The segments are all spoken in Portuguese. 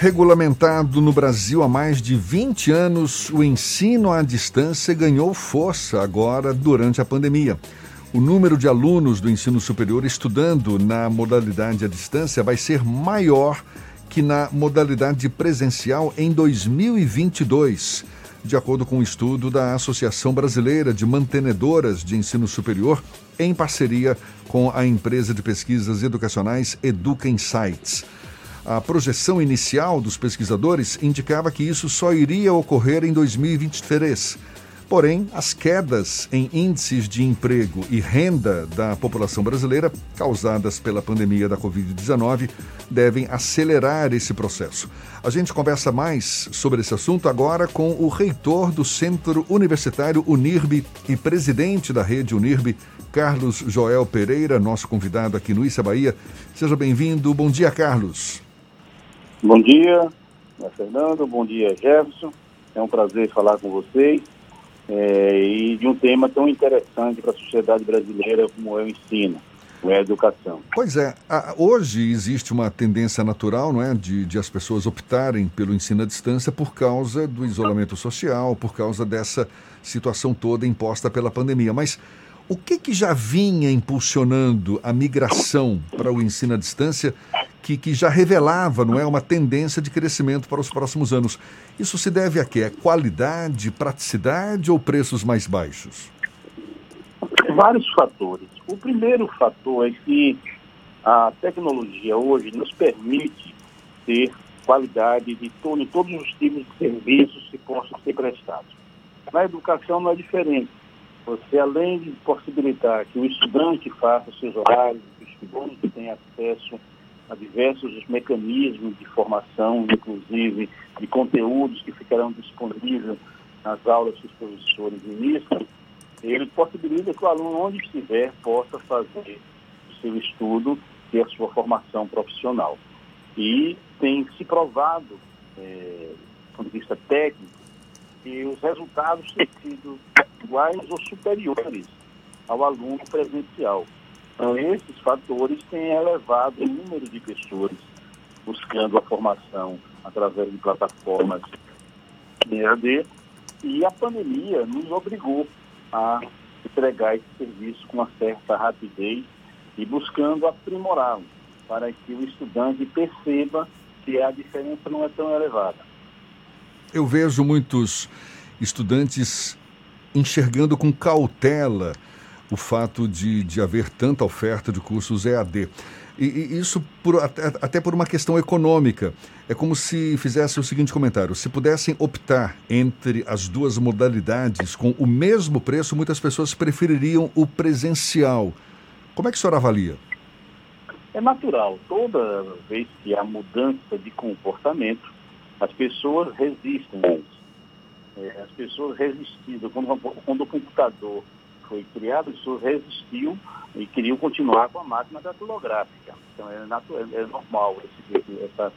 Regulamentado no Brasil há mais de 20 anos, o ensino à distância ganhou força agora durante a pandemia. O número de alunos do ensino superior estudando na modalidade à distância vai ser maior que na modalidade presencial em 2022, de acordo com um estudo da Associação Brasileira de Mantenedoras de Ensino Superior, em parceria com a empresa de pesquisas educacionais Educa Insights. A projeção inicial dos pesquisadores indicava que isso só iria ocorrer em 2023. Porém, as quedas em índices de emprego e renda da população brasileira, causadas pela pandemia da Covid-19, devem acelerar esse processo. A gente conversa mais sobre esse assunto agora com o reitor do Centro Universitário Unirbe e presidente da rede Unirbe, Carlos Joel Pereira, nosso convidado aqui no Issa Bahia. Seja bem-vindo. Bom dia, Carlos. Bom dia, Fernando. Bom dia, Jefferson. É um prazer falar com vocês é, e de um tema tão interessante para a sociedade brasileira como é o ensino, como é a educação. Pois é, hoje existe uma tendência natural, não é, de, de as pessoas optarem pelo ensino à distância por causa do isolamento social, por causa dessa situação toda imposta pela pandemia. Mas o que, que já vinha impulsionando a migração para o ensino à distância que, que já revelava não é, uma tendência de crescimento para os próximos anos. Isso se deve a quê? Qualidade, praticidade ou preços mais baixos? Vários fatores. O primeiro fator é que a tecnologia hoje nos permite ter qualidade de todo, em todos os tipos de serviços que possam ser prestados. Na educação não é diferente. Você, além de possibilitar que o estudante faça seus horários, que o estudante tenha acesso a diversos mecanismos de formação, inclusive de conteúdos que ficarão disponíveis nas aulas que os professores ministram, ele possibilita que o aluno, onde estiver, possa fazer o seu estudo e a sua formação profissional. E tem se provado, é, do ponto de vista técnico, que os resultados têm sido iguais ou superiores ao aluno presencial. Então, esses fatores têm elevado o número de pessoas buscando a formação através de plataformas EAD e a pandemia nos obrigou a entregar esse serviço com uma certa rapidez e buscando aprimorá-lo para que o estudante perceba que a diferença não é tão elevada. Eu vejo muitos estudantes enxergando com cautela o fato de, de haver tanta oferta de cursos EAD. E, e isso por, até, até, por uma questão econômica. É como se fizesse o seguinte comentário: se pudessem optar entre as duas modalidades com o mesmo preço, muitas pessoas prefeririam o presencial. Como é que o senhor avalia? É natural. Toda vez que há mudança de comportamento, as pessoas resistem a. É, as pessoas resistindo. Quando, quando o computador foi criado, as pessoas resistiu e queriam continuar com a máquina datilográfica. Então é, natural, é, é normal esse, essa,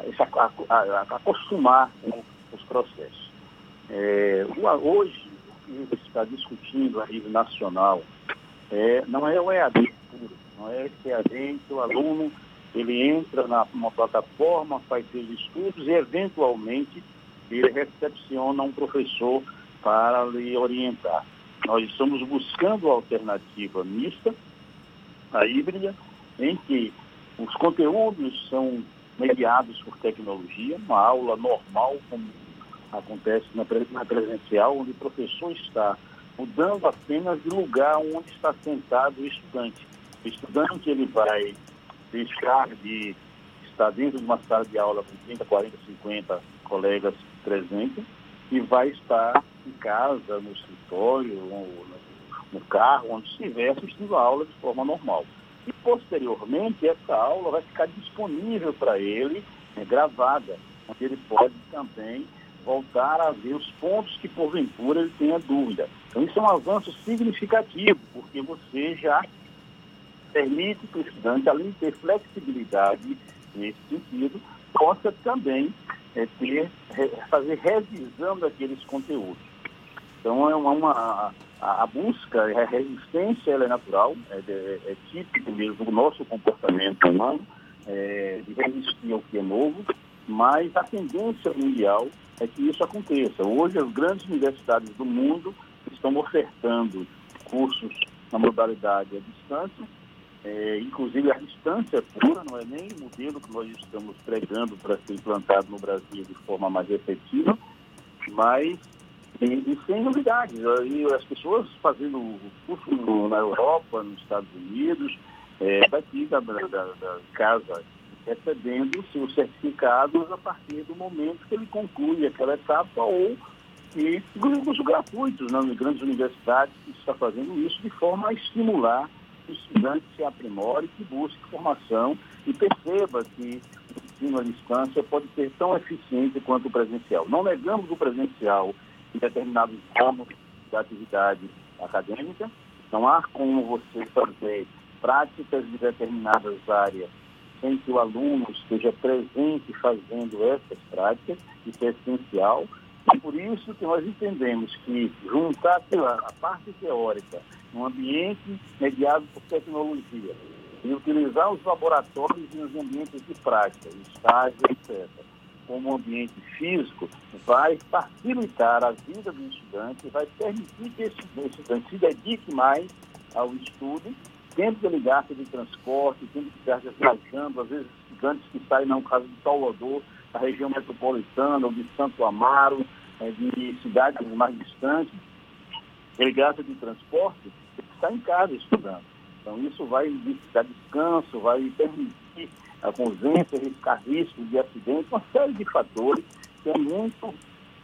essa, a, a, acostumar com os processos. É, hoje, o que está discutindo a nível nacional é, não é o EAD puro, não é esse EAD que o aluno ele entra numa plataforma, faz seus estudos e, eventualmente, ele recepciona um professor para lhe orientar. Nós estamos buscando a alternativa mista, a híbrida, em que os conteúdos são mediados por tecnologia, uma aula normal, como acontece na, presencial, onde o professor está mudando apenas de lugar onde está sentado o estudante. O estudante ele vai deixar de estar dentro de uma sala de aula com 30, 40, 50 colegas presentes e vai estar em casa, no escritório, no, carro, onde estiver assistindo a aula de forma normal. E, posteriormente, essa aula vai ficar disponível para ele, né, gravada, onde ele pode também voltar a ver os pontos que, porventura, ele tenha dúvida. Então, isso é um avanço significativo, porque você já permite que o estudante, além de ter flexibilidade nesse sentido, possa também é, ter, fazer revisão daqueles conteúdos. Então, é uma, uma a, a, busca, a resistência ela é natural, é, é, é típico mesmo do nosso comportamento humano, é, de resistir ao que é novo, mas a tendência mundial é que isso aconteça. Hoje, as grandes universidades do mundo estão ofertando cursos na modalidade à distância, é, inclusive a distância pura, não é nem o modelo que nós estamos pregando para ser implantado no Brasil de forma mais efetiva, mas e, sem novidades. E as pessoas fazendo o curso no, na Europa, nos Estados Unidos, é, daqui da, da, da casa recebendo seus certificados a partir do momento que ele conclui aquela etapa ou e cursos gratuitos nas grandes universidades está fazendo isso de forma a estimular que o estudante se aprimore, que busque formação e perceba que o ensino à distância pode ser tão eficiente quanto o presencial. Não negamos o presencial em determinados ramos da atividade acadêmica, não há como você fazer práticas de determinadas áreas sem que o aluno esteja presente fazendo essas práticas, isso é essencial. E por isso que nós entendemos que juntar a parte teórica num ambiente mediado por tecnologia e utilizar os laboratórios e os ambientes de prática, estágio, etc., como ambiente físico, vai facilitar a vida do estudante, vai permitir que esse estudante se dedique mais ao estudo tendo que ligar de transporte, tendo que estar viajando, às vezes estudantes que saem, no caso de Salvador, da região metropolitana, ou de Santo Amaro, é, de cidades mais distantes, ligado de transporte, está em casa estudando. Então isso vai dar descanso, vai permitir a convivência, risco de acidente, uma série de fatores que é muito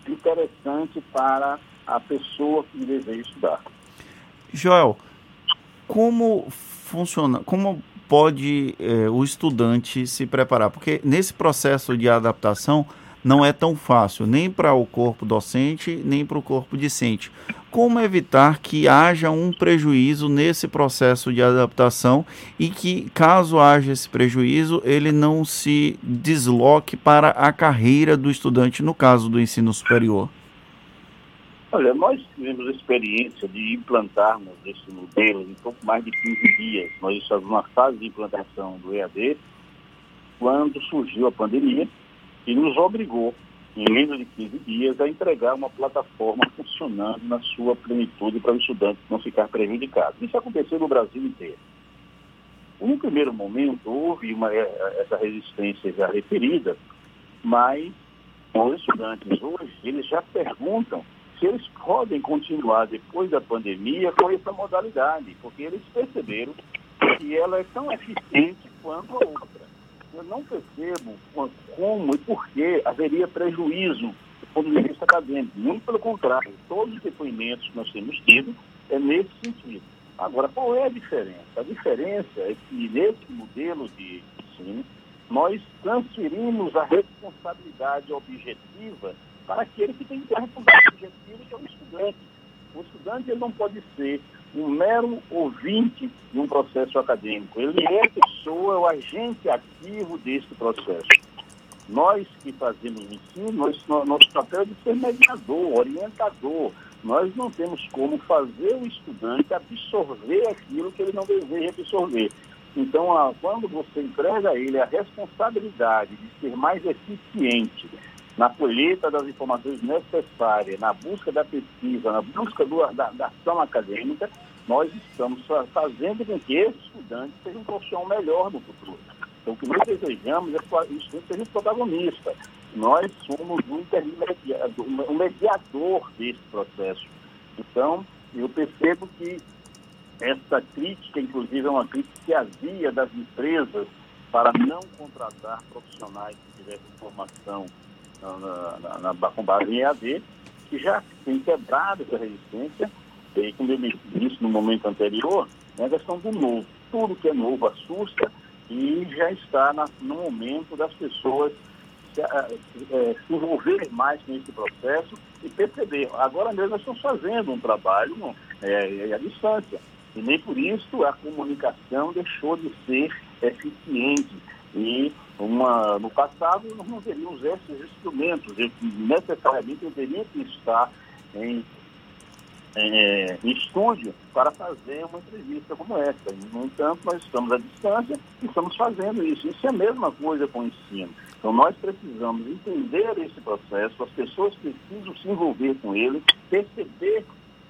interessante para a pessoa que deseja estudar. Joel, como funciona, como pode é, o estudante se preparar? Porque nesse processo de adaptação não é tão fácil, nem para o corpo docente, nem para o corpo discente. Como evitar que haja um prejuízo nesse processo de adaptação e que, caso haja esse prejuízo, ele não se desloque para a carreira do estudante, no caso do ensino superior? Olha, nós tivemos a experiência de implantarmos esse modelo em pouco mais de 15 dias. Nós estamos numa fase de implantação do EAD quando surgiu a pandemia e nos obrigou, em menos de 15 dias, a entregar uma plataforma funcionando na sua plenitude para o estudante não ficar prejudicado. Isso aconteceu no Brasil inteiro. No primeiro momento, houve uma, eh, essa resistência já referida, mas os estudantes hoje, eles já perguntam se eles podem continuar depois da pandemia com essa modalidade, porque eles perceberam que ela é tão eficiente quanto a outra. Eu não percebo como e por que haveria prejuízo do ponto de vista acadêmico. Muito pelo contrário, todos os depoimentos que nós temos tido é nesse sentido. Agora, qual é a diferença? A diferença é que nesse modelo de ensino, nós transferimos a responsabilidade objetiva para aquele que tem que ter a responsabilidade objetiva, que é o estudante. O estudante ele não pode ser um mero ouvinte de um processo acadêmico. Ele é a pessoa, é o agente ativo desse processo. Nós que fazemos ensino, nós, nosso papel é de ser mediador, orientador. Nós não temos como fazer o estudante absorver aquilo que ele não deseja absorver. Então, quando você entrega a ele a responsabilidade de ser mais eficiente na colheita das informações necessárias, na busca da pesquisa, na busca do, da, da, ação acadêmica, nós estamos fazendo com que esse estudante seja um profissional melhor no futuro. Então, o que nós desejamos é que o estudante seja um protagonista. Nós somos um intermediador, um mediador desse processo. Então, eu percebo que essa crítica, inclusive, é uma crítica que havia das empresas para não contratar profissionais que tivessem formação na, na, na, com base em EAD, que já tem quebrado essa resistência, e como eu disse no momento anterior, é a questão do novo. Tudo que é novo assusta e já está na, no momento das pessoas se, é, se envolverem mais com esse processo e perceber. Agora mesmo nós estamos fazendo um trabalho é, à distância. E nem por isso a comunicação deixou de ser eficiente. E uma, no passado nós não teríamos esses instrumentos, necessariamente eu teria que estar em, em, em, estúdio para fazer uma entrevista como essa. No entanto, nós estamos à distância e estamos fazendo isso. Isso é a mesma coisa com o ensino. Então, nós precisamos entender esse processo, as pessoas precisam se envolver com ele, perceber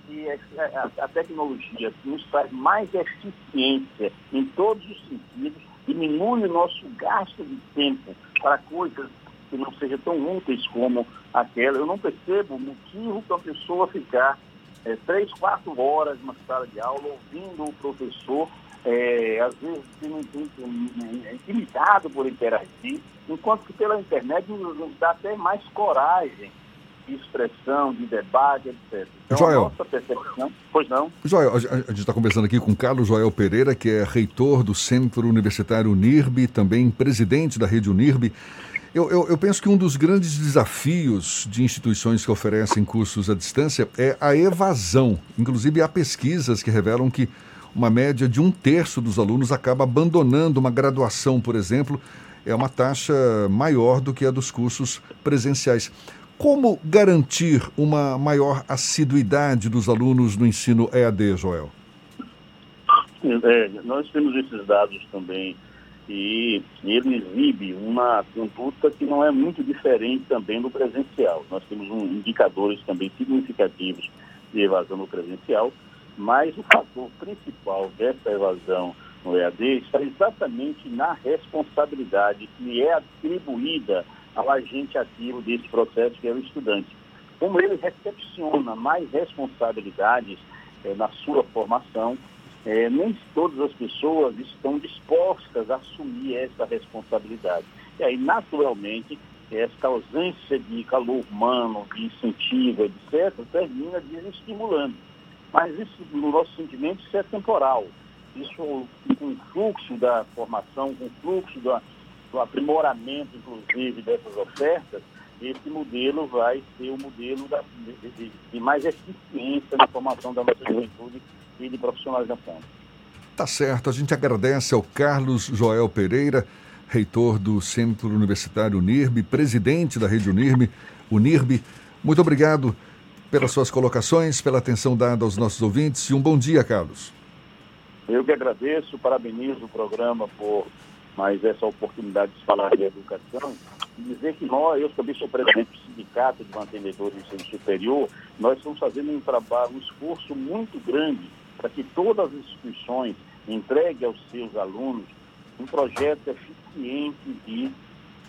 que a, a tecnologia nos traz mais eficiência em todos os sentidos, diminui o nosso gasto de tempo para coisas que não sejam tão úteis como aquela. Eu não percebo o motivo para a pessoa ficar é, três, quatro horas numa sala de aula ouvindo o professor, é, às vezes intimidado por interagir, enquanto que pela internet nos dá até mais coragem de expressão, de debate, etc. Então, Joel. a nossa percepção... Pois não? Joel, a gente está conversando aqui com Carlos Joel Pereira, que é reitor do Centro Universitário UNIRB, também presidente da rede UNIRB. Eu, eu, eu, penso que um dos grandes desafios de instituições que oferecem cursos à distância é a evasão. Inclusive, há pesquisas que revelam que uma média de um terço dos alunos acaba abandonando uma graduação, por exemplo, é uma taxa maior do que a dos cursos presenciais. Como garantir uma maior assiduidade dos alunos no ensino EAD, Joel? É, nós temos esses dados também e ele exibe uma conduta que não é muito diferente também do presencial. Nós temos um, indicadores também significativos de evasão no presencial, mas o fator principal dessa evasão no EAD está exatamente na responsabilidade que é atribuída ao agente ativo desse processo, que é o estudante. Como ele recepciona mais responsabilidades eh, na sua formação, eh, nem todas as pessoas estão dispostas a assumir essa responsabilidade. E aí, naturalmente, essa ausência de calor humano, de incentivo, etc., termina desestimulando. Mas isso, no nosso sentimento, isso é temporal. Isso, com o fluxo da formação, com o fluxo da, do aprimoramento, inclusive, dessas ofertas, esse modelo vai ser o modelo da, de, de, mais eficiência na formação da nossa juventude e de profissionais da ponta. Tá certo. A gente agradece ao Carlos Joel Pereira, reitor do Centro Universitário UNIRB, presidente da rede UNIRB. UNIRB, muito obrigado pelas suas colocações, pela atenção dada aos nossos ouvintes e um bom dia, Carlos. Eu que agradeço, parabenizo o programa por mais essa oportunidade de falar de educação e dizer que nós, eu também sou presidente do Sindicato de Mantenedores de Ensino Superior, nós estamos fazendo um trabalho, um esforço muito grande para que todas as instituições entreguem aos seus alunos um projeto eficiente de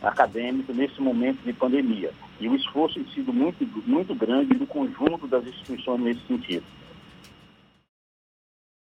acadêmico nesse momento de pandemia. E o esforço tem sido muito, muito grande do conjunto das instituições nesse sentido.